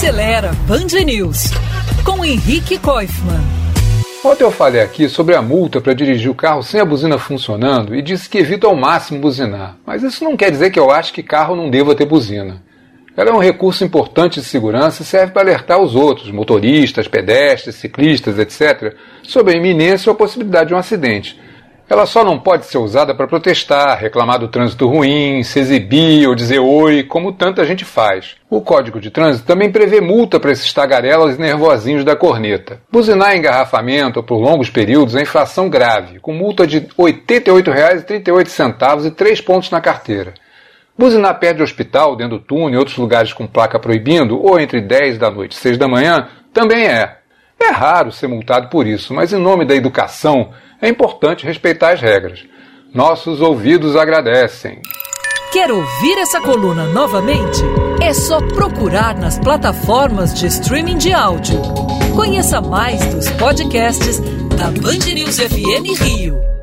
Acelera Band News com Henrique Koifman. Ontem eu falei aqui sobre a multa para dirigir o carro sem a buzina funcionando e disse que evito ao máximo buzinar. Mas isso não quer dizer que eu acho que carro não deva ter buzina. Ela é um recurso importante de segurança e serve para alertar os outros, motoristas, pedestres, ciclistas, etc., sobre a iminência ou a possibilidade de um acidente. Ela só não pode ser usada para protestar, reclamar do trânsito ruim, se exibir ou dizer oi, como tanta gente faz. O Código de Trânsito também prevê multa para esses tagarelas e nervosinhos da corneta. Buzinar em engarrafamento por longos períodos é infração grave, com multa de R$ 88,38 e 3 pontos na carteira. Buzinar perto de hospital, dentro do túnel e outros lugares com placa proibindo, ou entre 10 da noite e 6 da manhã, também é. É raro ser multado por isso, mas em nome da educação, é importante respeitar as regras. Nossos ouvidos agradecem. Quer ouvir essa coluna novamente? É só procurar nas plataformas de streaming de áudio. Conheça mais dos podcasts da Band News FM Rio.